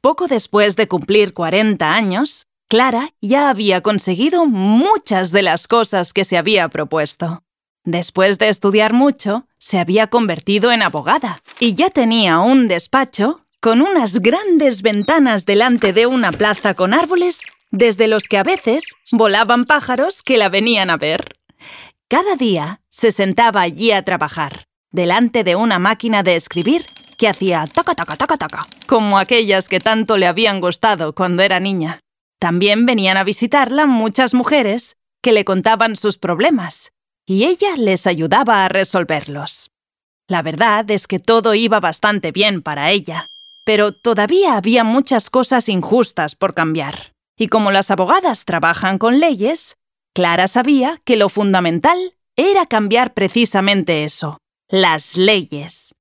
Poco después de cumplir 40 años, Clara ya había conseguido muchas de las cosas que se había propuesto. Después de estudiar mucho, se había convertido en abogada y ya tenía un despacho con unas grandes ventanas delante de una plaza con árboles desde los que a veces volaban pájaros que la venían a ver. Cada día se sentaba allí a trabajar, delante de una máquina de escribir que hacía taca taca taca taca, como aquellas que tanto le habían gustado cuando era niña. También venían a visitarla muchas mujeres que le contaban sus problemas, y ella les ayudaba a resolverlos. La verdad es que todo iba bastante bien para ella, pero todavía había muchas cosas injustas por cambiar. Y como las abogadas trabajan con leyes, Clara sabía que lo fundamental era cambiar precisamente eso, las leyes.